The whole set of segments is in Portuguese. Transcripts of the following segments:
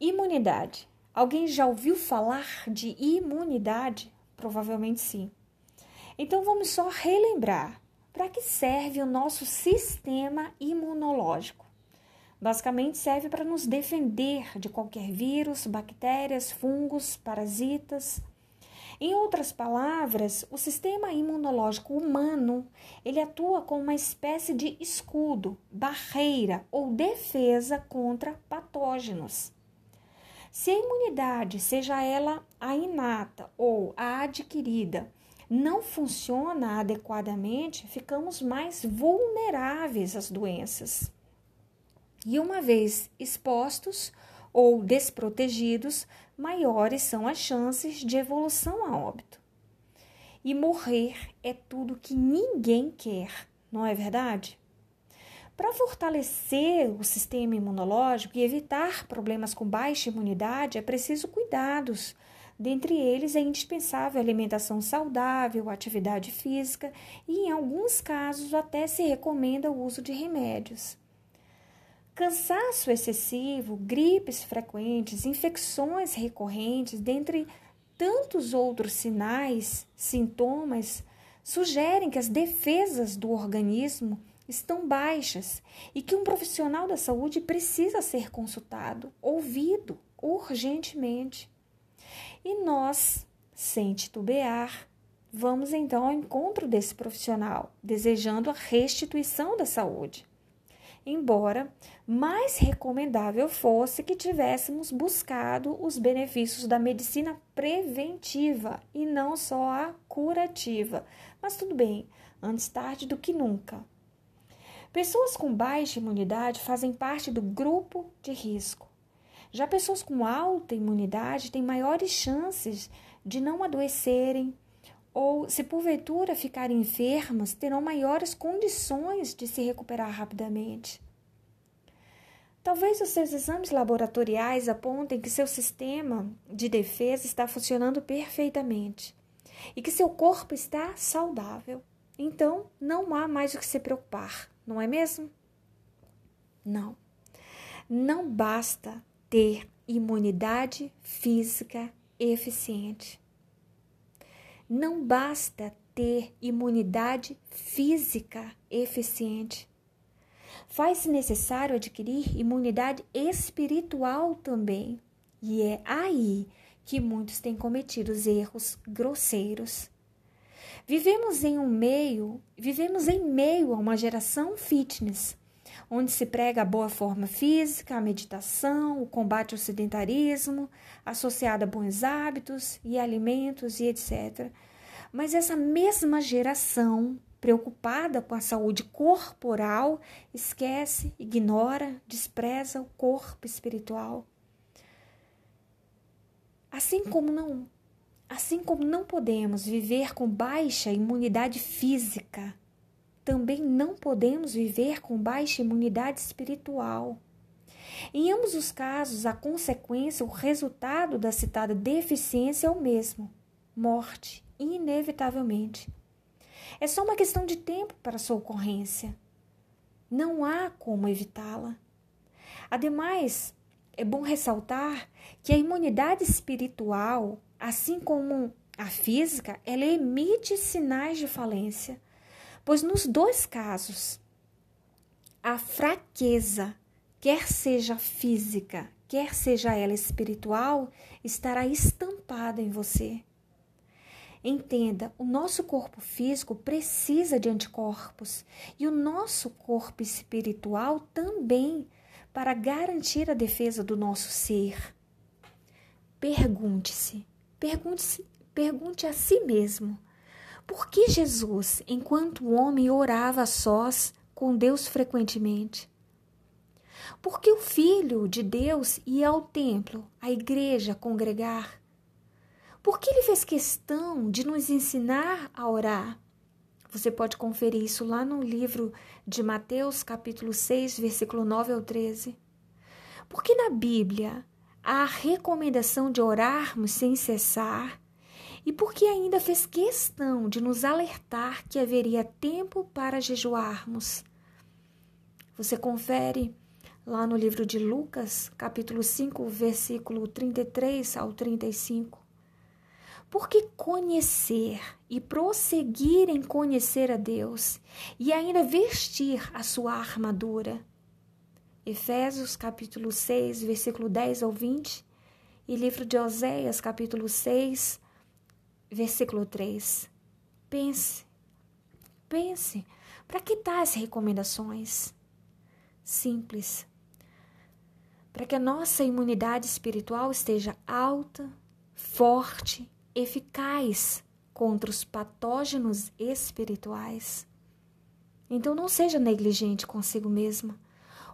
Imunidade. Alguém já ouviu falar de imunidade? Provavelmente sim. Então vamos só relembrar para que serve o nosso sistema imunológico. Basicamente serve para nos defender de qualquer vírus, bactérias, fungos, parasitas. Em outras palavras, o sistema imunológico humano, ele atua como uma espécie de escudo, barreira ou defesa contra patógenos. Se a imunidade, seja ela a inata ou a adquirida, não funciona adequadamente, ficamos mais vulneráveis às doenças. E uma vez expostos ou desprotegidos, maiores são as chances de evolução a óbito. E morrer é tudo que ninguém quer, não é verdade? Para fortalecer o sistema imunológico e evitar problemas com baixa imunidade, é preciso cuidados. Dentre eles, é indispensável alimentação saudável, atividade física e, em alguns casos, até se recomenda o uso de remédios. Cansaço excessivo, gripes frequentes, infecções recorrentes, dentre tantos outros sinais, sintomas, sugerem que as defesas do organismo estão baixas e que um profissional da saúde precisa ser consultado, ouvido urgentemente. E nós, sem titubear, vamos então ao encontro desse profissional, desejando a restituição da saúde embora mais recomendável fosse que tivéssemos buscado os benefícios da medicina preventiva e não só a curativa. Mas tudo bem, antes tarde do que nunca. Pessoas com baixa imunidade fazem parte do grupo de risco. Já pessoas com alta imunidade têm maiores chances de não adoecerem, ou, se porventura ficarem enfermas, terão maiores condições de se recuperar rapidamente. Talvez os seus exames laboratoriais apontem que seu sistema de defesa está funcionando perfeitamente e que seu corpo está saudável. Então, não há mais o que se preocupar, não é mesmo? Não. Não basta ter imunidade física eficiente. Não basta ter imunidade física eficiente. Faz-se necessário adquirir imunidade espiritual também. E é aí que muitos têm cometido os erros grosseiros. Vivemos em um meio, vivemos em meio a uma geração fitness, onde se prega a boa forma física, a meditação, o combate ao sedentarismo, associado a bons hábitos e alimentos e etc. Mas essa mesma geração, preocupada com a saúde corporal, esquece, ignora, despreza o corpo espiritual. Assim como não, assim como não podemos viver com baixa imunidade física, também não podemos viver com baixa imunidade espiritual. Em ambos os casos, a consequência, o resultado da citada deficiência é o mesmo: morte, inevitavelmente. É só uma questão de tempo para sua ocorrência. Não há como evitá-la. Ademais, é bom ressaltar que a imunidade espiritual, assim como a física, ela emite sinais de falência, pois nos dois casos, a fraqueza, quer seja física, quer seja ela espiritual, estará estampada em você. Entenda, o nosso corpo físico precisa de anticorpos e o nosso corpo espiritual também, para garantir a defesa do nosso ser. Pergunte-se, pergunte-se, pergunte a si mesmo: por que Jesus, enquanto homem, orava a sós com Deus frequentemente? Por que o Filho de Deus ia ao templo, à igreja, congregar? Por que ele fez questão de nos ensinar a orar? Você pode conferir isso lá no livro de Mateus, capítulo 6, versículo 9 ao 13. Porque na Bíblia há a recomendação de orarmos sem cessar e porque ainda fez questão de nos alertar que haveria tempo para jejuarmos. Você confere lá no livro de Lucas, capítulo 5, versículo 33 ao 35. Porque conhecer e prosseguir em conhecer a Deus e ainda vestir a sua armadura. Efésios capítulo 6, versículo 10 ao 20 e livro de Oséias capítulo 6, versículo 3. Pense, pense, para que tais recomendações? Simples, para que a nossa imunidade espiritual esteja alta, forte, eficaz contra os patógenos espirituais. Então não seja negligente consigo mesma.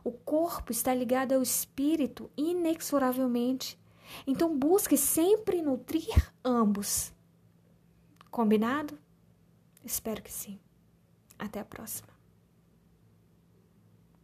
O corpo está ligado ao espírito inexoravelmente. Então busque sempre nutrir ambos. Combinado? Espero que sim. Até a próxima.